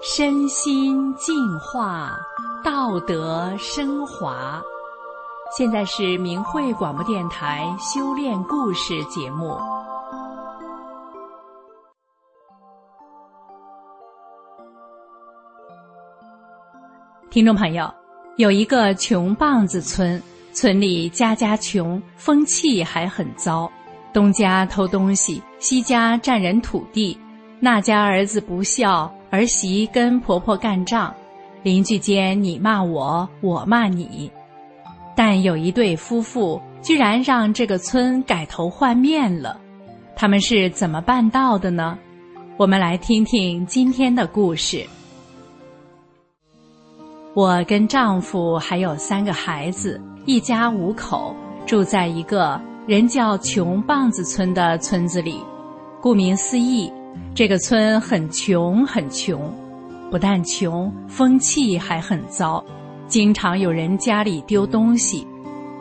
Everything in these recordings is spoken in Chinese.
身心净化，道德升华。现在是明慧广播电台修炼故事节目。听众朋友，有一个穷棒子村，村里家家穷，风气还很糟，东家偷东西，西家占人土地，那家儿子不孝。儿媳跟婆婆干仗，邻居间你骂我，我骂你。但有一对夫妇居然让这个村改头换面了，他们是怎么办到的呢？我们来听听今天的故事。我跟丈夫还有三个孩子，一家五口，住在一个人叫穷棒子村的村子里。顾名思义。这个村很穷，很穷，不但穷，风气还很糟，经常有人家里丢东西。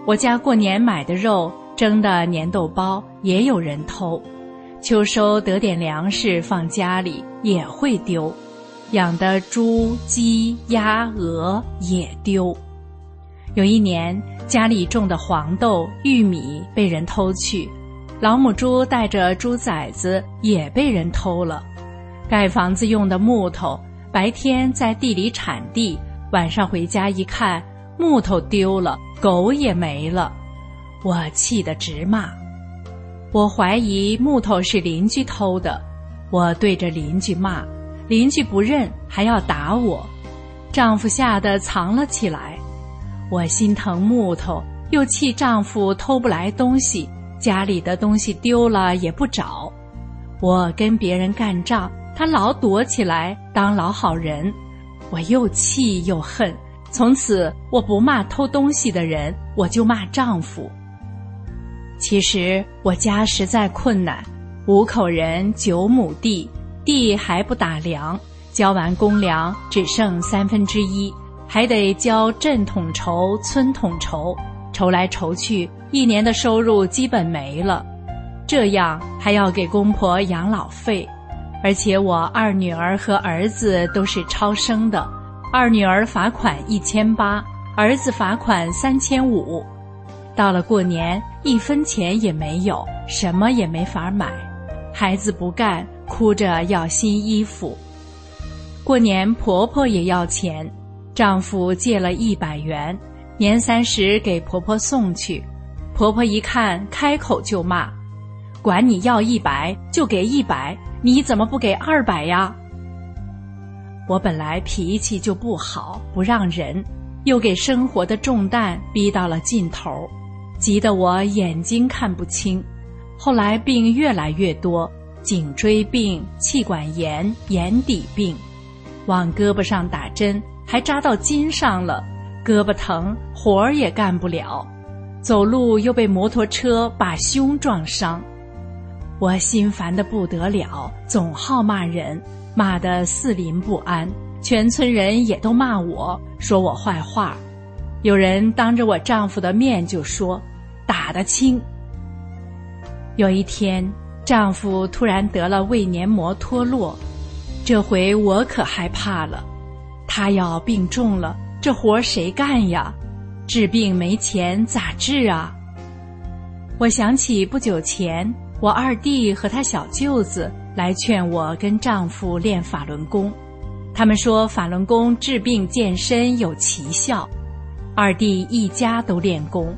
我家过年买的肉、蒸的粘豆包也有人偷，秋收得点粮食放家里也会丢，养的猪、鸡、鸭、鹅也丢。有一年家里种的黄豆、玉米被人偷去。老母猪带着猪崽子也被人偷了，盖房子用的木头，白天在地里铲地，晚上回家一看，木头丢了，狗也没了，我气得直骂。我怀疑木头是邻居偷的，我对着邻居骂，邻居不认，还要打我，丈夫吓得藏了起来。我心疼木头，又气丈夫偷不来东西。家里的东西丢了也不找，我跟别人干仗，他老躲起来当老好人，我又气又恨。从此我不骂偷东西的人，我就骂丈夫。其实我家实在困难，五口人九亩地，地还不打粮，交完公粮只剩三分之一，还得交镇统筹、村统筹。筹来筹去，一年的收入基本没了，这样还要给公婆养老费，而且我二女儿和儿子都是超生的，二女儿罚款一千八，儿子罚款三千五，到了过年一分钱也没有，什么也没法买，孩子不干，哭着要新衣服，过年婆婆也要钱，丈夫借了一百元。年三十给婆婆送去，婆婆一看，开口就骂：“管你要一百就给一百，你怎么不给二百呀？”我本来脾气就不好，不让人，又给生活的重担逼到了尽头，急得我眼睛看不清。后来病越来越多，颈椎病、气管炎、眼底病，往胳膊上打针还扎到筋上了。胳膊疼，活儿也干不了，走路又被摩托车把胸撞伤，我心烦的不得了，总好骂人，骂得四邻不安，全村人也都骂我，说我坏话，有人当着我丈夫的面就说，打得轻。有一天，丈夫突然得了胃黏膜脱落，这回我可害怕了，他要病重了。这活谁干呀？治病没钱咋治啊？我想起不久前我二弟和他小舅子来劝我跟丈夫练法轮功，他们说法轮功治病健身有奇效，二弟一家都练功。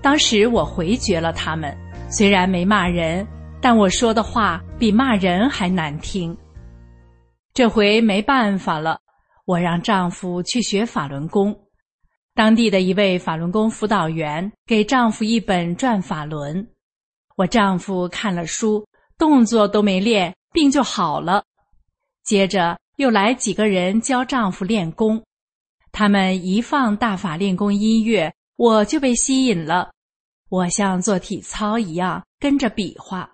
当时我回绝了他们，虽然没骂人，但我说的话比骂人还难听。这回没办法了。我让丈夫去学法轮功，当地的一位法轮功辅导员给丈夫一本《转法轮》，我丈夫看了书，动作都没练，病就好了。接着又来几个人教丈夫练功，他们一放大法练功音乐，我就被吸引了。我像做体操一样跟着比划，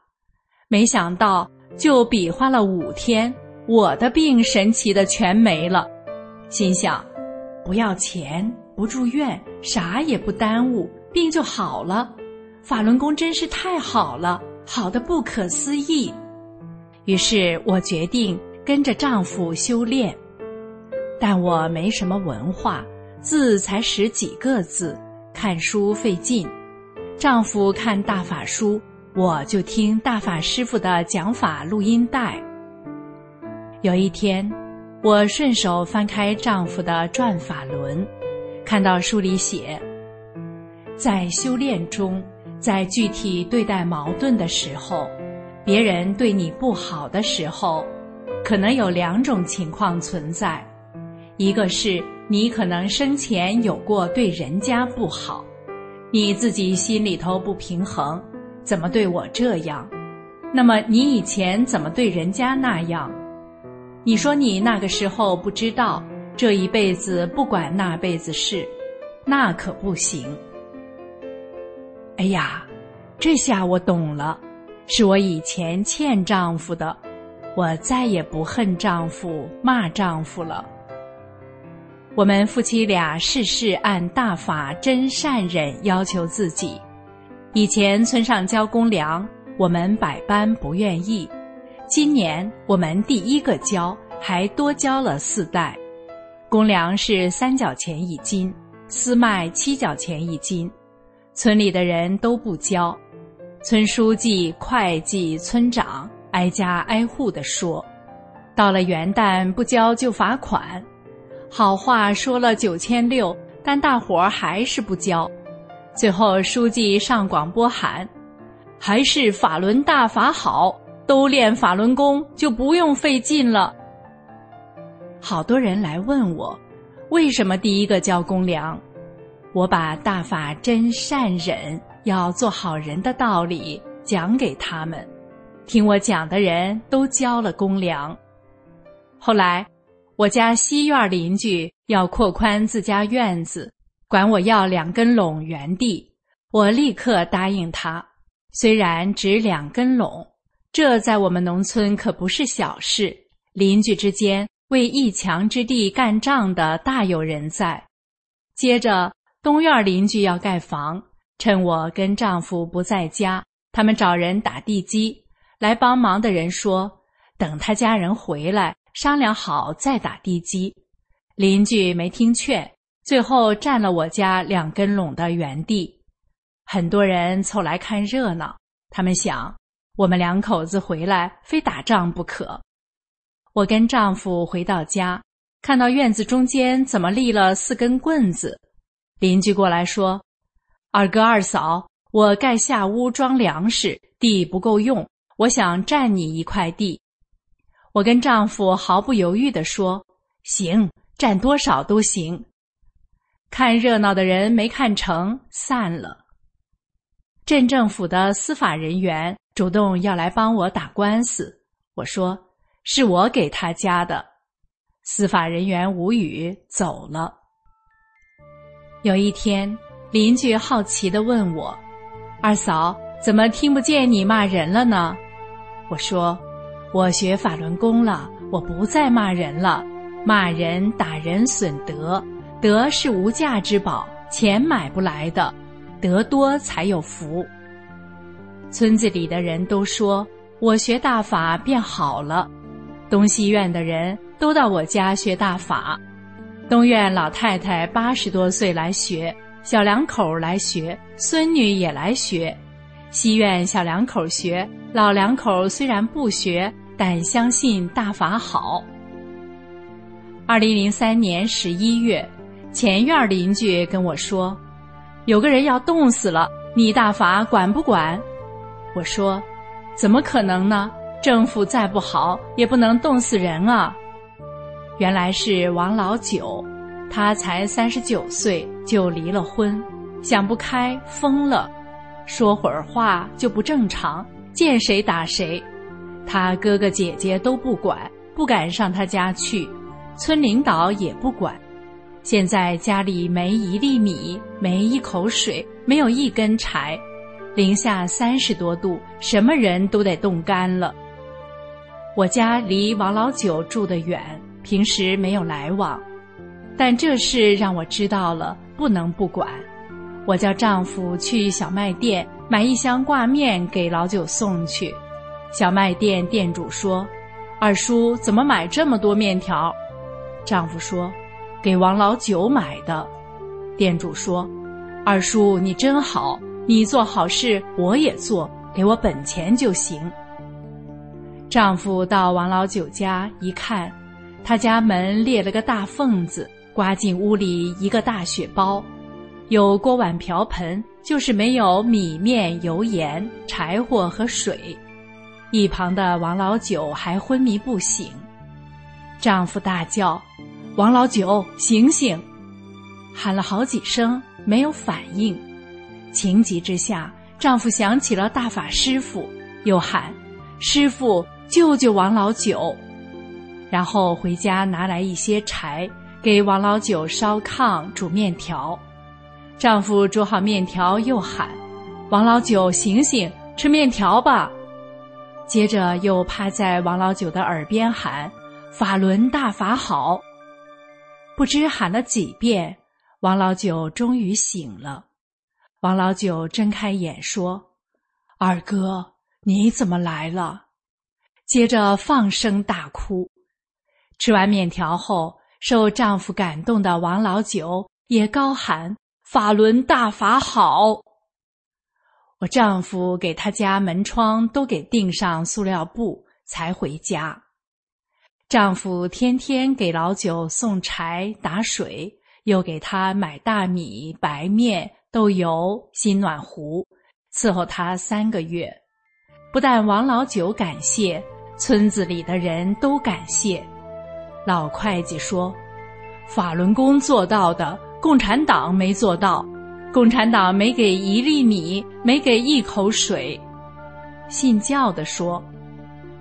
没想到就比划了五天，我的病神奇的全没了。心想，不要钱，不住院，啥也不耽误，病就好了。法轮功真是太好了，好的不可思议。于是我决定跟着丈夫修炼，但我没什么文化，字才识几个字，看书费劲。丈夫看大法书，我就听大法师傅的讲法录音带。有一天，我顺手翻开丈夫的《转法轮》，看到书里写，在修炼中，在具体对待矛盾的时候，别人对你不好的时候，可能有两种情况存在：一个是你可能生前有过对人家不好。你自己心里头不平衡，怎么对我这样？那么你以前怎么对人家那样？你说你那个时候不知道，这一辈子不管那辈子事，那可不行。哎呀，这下我懂了，是我以前欠丈夫的，我再也不恨丈夫、骂丈夫了。我们夫妻俩事事按大法真善忍要求自己。以前村上交公粮，我们百般不愿意。今年我们第一个交，还多交了四袋。公粮是三角钱一斤，私卖七角钱一斤。村里的人都不交，村书记、会计、村长挨家挨户的说，到了元旦不交就罚款。好话说了九千六，但大伙儿还是不交。最后书记上广播喊：“还是法轮大法好，都练法轮功就不用费劲了。”好多人来问我，为什么第一个交公粮？我把大法真善忍要做好人的道理讲给他们，听我讲的人都交了公粮。后来。我家西院邻居要扩宽自家院子，管我要两根垄园地，我立刻答应他。虽然只两根垄，这在我们农村可不是小事。邻居之间为一墙之地干仗的大有人在。接着东院邻居要盖房，趁我跟丈夫不在家，他们找人打地基。来帮忙的人说，等他家人回来。商量好再打地基，邻居没听劝，最后占了我家两根垄的原地。很多人凑来看热闹，他们想我们两口子回来非打仗不可。我跟丈夫回到家，看到院子中间怎么立了四根棍子，邻居过来说：“二哥二嫂，我盖下屋装粮食，地不够用，我想占你一块地。”我跟丈夫毫不犹豫地说：“行，占多少都行。”看热闹的人没看成，散了。镇政府的司法人员主动要来帮我打官司，我说是我给他家的。司法人员无语走了。有一天，邻居好奇地问我：“二嫂，怎么听不见你骂人了呢？”我说。我学法轮功了，我不再骂人了。骂人、打人损德，德是无价之宝，钱买不来的，德多才有福。村子里的人都说我学大法变好了，东西院的人都到我家学大法。东院老太太八十多岁来学，小两口来学，孙女也来学。西院小两口学，老两口虽然不学，但相信大法好。二零零三年十一月，前院邻居跟我说，有个人要冻死了，你大法管不管？我说，怎么可能呢？政府再不好，也不能冻死人啊！原来是王老九，他才三十九岁就离了婚，想不开疯了。说会儿话就不正常，见谁打谁，他哥哥姐姐都不管，不敢上他家去，村领导也不管。现在家里没一粒米，没一口水，没有一根柴，零下三十多度，什么人都得冻干了。我家离王老九住得远，平时没有来往，但这事让我知道了，不能不管。我叫丈夫去小卖店买一箱挂面给老九送去。小卖店店主说：“二叔怎么买这么多面条？”丈夫说：“给王老九买的。”店主说：“二叔，你真好，你做好事我也做，给我本钱就行。”丈夫到王老九家一看，他家门裂了个大缝子，刮进屋里一个大血包，有锅碗瓢盆，就是没有米面油盐、柴火和水。一旁的王老九还昏迷不醒。丈夫大叫：“王老九，醒醒！”喊了好几声，没有反应。情急之下，丈夫想起了大法师傅，又喊：“师傅，救救王老九！”然后回家拿来一些柴，给王老九烧炕煮面条。丈夫煮好面条，又喊：“王老九，醒醒，吃面条吧！”接着又趴在王老九的耳边喊。法轮大法好，不知喊了几遍，王老九终于醒了。王老九睁开眼说：“二哥，你怎么来了？”接着放声大哭。吃完面条后，受丈夫感动的王老九也高喊：“法轮大法好！”我丈夫给他家门窗都给钉上塑料布，才回家。丈夫天天给老九送柴打水，又给他买大米、白面、豆油、新暖壶，伺候他三个月。不但王老九感谢，村子里的人都感谢。老会计说：“法轮功做到的，共产党没做到。共产党没给一粒米，没给一口水。”信教的说。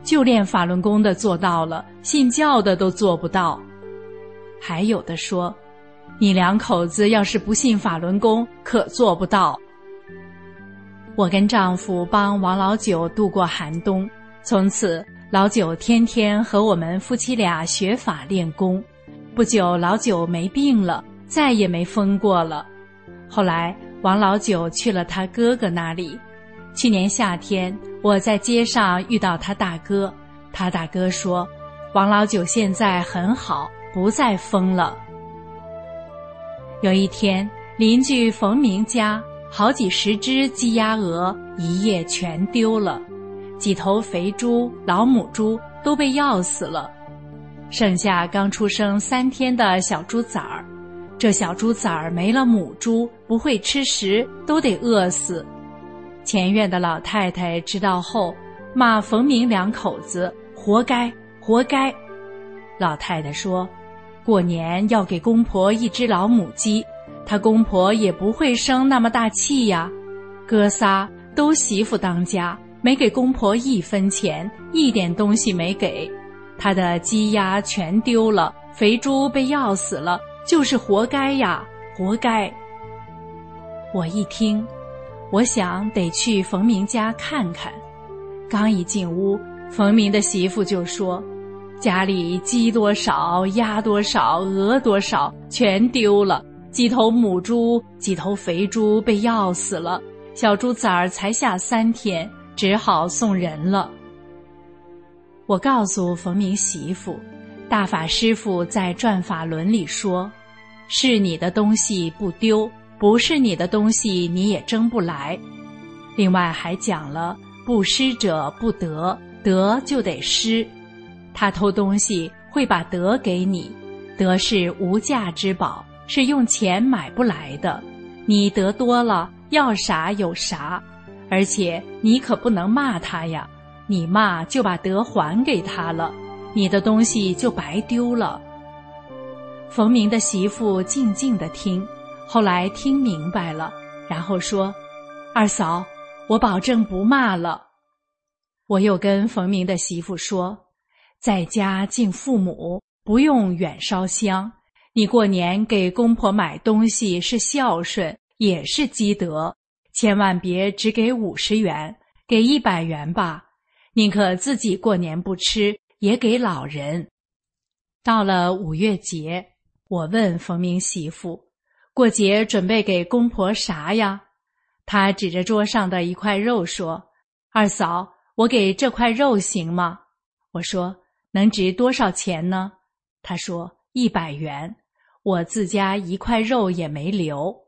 就练法轮功的做到了，信教的都做不到。还有的说，你两口子要是不信法轮功，可做不到。我跟丈夫帮王老九度过寒冬，从此老九天天和我们夫妻俩学法练功。不久，老九没病了，再也没疯过了。后来，王老九去了他哥哥那里。去年夏天，我在街上遇到他大哥，他大哥说：“王老九现在很好，不再疯了。”有一天，邻居冯明家好几十只鸡鸭鹅一夜全丢了，几头肥猪、老母猪都被药死了，剩下刚出生三天的小猪崽儿。这小猪崽儿没了母猪，不会吃食，都得饿死。前院的老太太知道后，骂冯明两口子活该，活该。老太太说：“过年要给公婆一只老母鸡，他公婆也不会生那么大气呀。哥仨都媳妇当家，没给公婆一分钱，一点东西没给，他的鸡鸭全丢了，肥猪被药死了，就是活该呀，活该。”我一听。我想得去冯明家看看。刚一进屋，冯明的媳妇就说：“家里鸡多少，鸭多少，鹅多少，全丢了。几头母猪，几头肥猪被药死了。小猪崽儿才下三天，只好送人了。”我告诉冯明媳妇：“大法师傅在转法轮里说，是你的东西不丢。”不是你的东西，你也争不来。另外还讲了，不施者不得，得就得施。他偷东西会把德给你，德是无价之宝，是用钱买不来的。你得多了，要啥有啥。而且你可不能骂他呀，你骂就把德还给他了，你的东西就白丢了。冯明的媳妇静静的听。后来听明白了，然后说：“二嫂，我保证不骂了。”我又跟冯明的媳妇说：“在家敬父母，不用远烧香。你过年给公婆买东西是孝顺，也是积德。千万别只给五十元，给一百元吧。宁可自己过年不吃，也给老人。”到了五月节，我问冯明媳妇。过节准备给公婆啥呀？他指着桌上的一块肉说：“二嫂，我给这块肉行吗？”我说：“能值多少钱呢？”他说：“一百元，我自家一块肉也没留。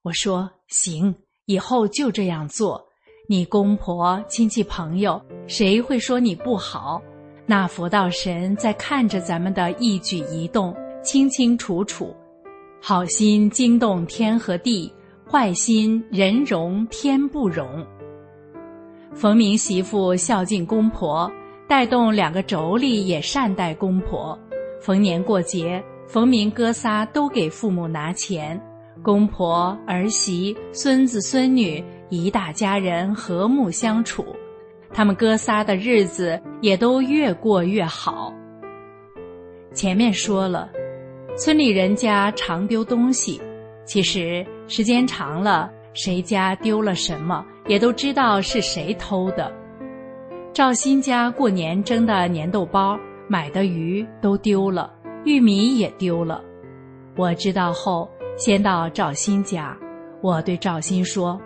我说行，以后就这样做。你公婆、亲戚、朋友，谁会说你不好？那佛道神在看着咱们的一举一动，清清楚楚。好心惊动天和地，坏心人容天不容。冯明媳妇孝敬公婆。带动两个妯娌也善待公婆，逢年过节，冯明哥仨都给父母拿钱，公婆、儿媳、孙子孙女一大家人和睦相处，他们哥仨的日子也都越过越好。前面说了，村里人家常丢东西，其实时间长了，谁家丢了什么，也都知道是谁偷的。赵鑫家过年蒸的粘豆包、买的鱼都丢了，玉米也丢了。我知道后，先到赵鑫家，我对赵鑫说：“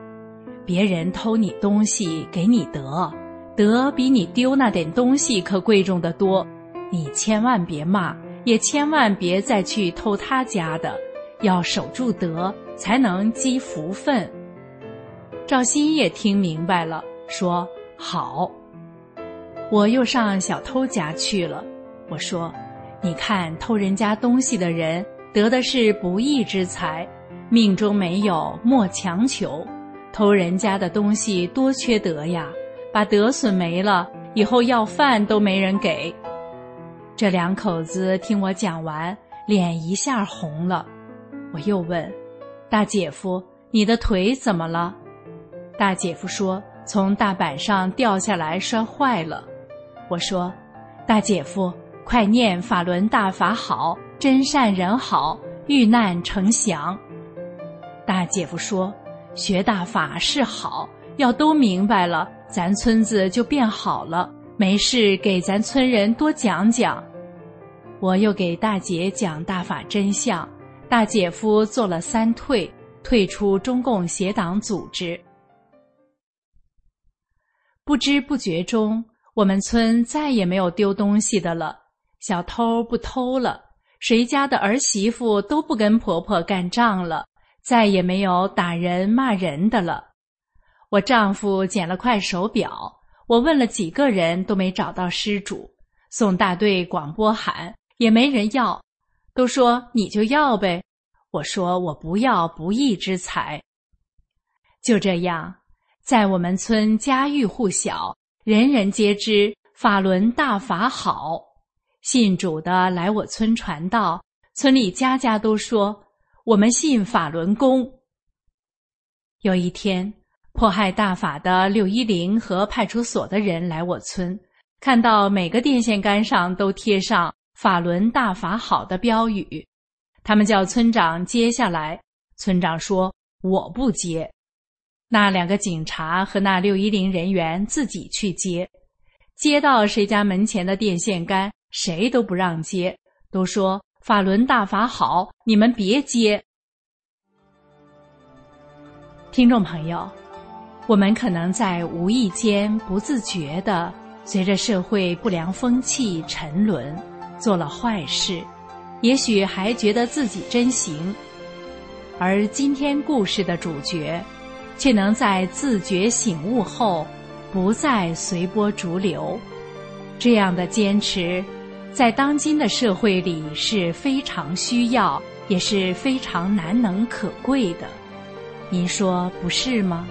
别人偷你东西给你得，得比你丢那点东西可贵重的多。你千万别骂，也千万别再去偷他家的，要守住德，才能积福分。”赵鑫也听明白了，说：“好。”我又上小偷家去了。我说：“你看，偷人家东西的人得的是不义之财，命中没有莫强求。偷人家的东西多缺德呀，把德损没了，以后要饭都没人给。”这两口子听我讲完，脸一下红了。我又问：“大姐夫，你的腿怎么了？”大姐夫说：“从大板上掉下来，摔坏了。”我说：“大姐夫，快念法轮大法好，真善人好，遇难成祥。”大姐夫说：“学大法是好，要都明白了，咱村子就变好了。没事，给咱村人多讲讲。”我又给大姐讲大法真相，大姐夫做了三退，退出中共邪党组织。不知不觉中。我们村再也没有丢东西的了，小偷不偷了，谁家的儿媳妇都不跟婆婆干仗了，再也没有打人骂人的了。我丈夫捡了块手表，我问了几个人都没找到失主，送大队广播喊也没人要，都说你就要呗。我说我不要不义之财。就这样，在我们村家喻户晓。人人皆知法轮大法好，信主的来我村传道，村里家家都说我们信法轮功。有一天，迫害大法的六一零和派出所的人来我村，看到每个电线杆上都贴上“法轮大法好”的标语，他们叫村长接下来，村长说我不接。那两个警察和那六一零人员自己去接，接到谁家门前的电线杆，谁都不让接，都说法轮大法好，你们别接。听众朋友，我们可能在无意间不自觉的随着社会不良风气沉沦，做了坏事，也许还觉得自己真行，而今天故事的主角。却能在自觉醒悟后，不再随波逐流，这样的坚持，在当今的社会里是非常需要，也是非常难能可贵的。您说不是吗？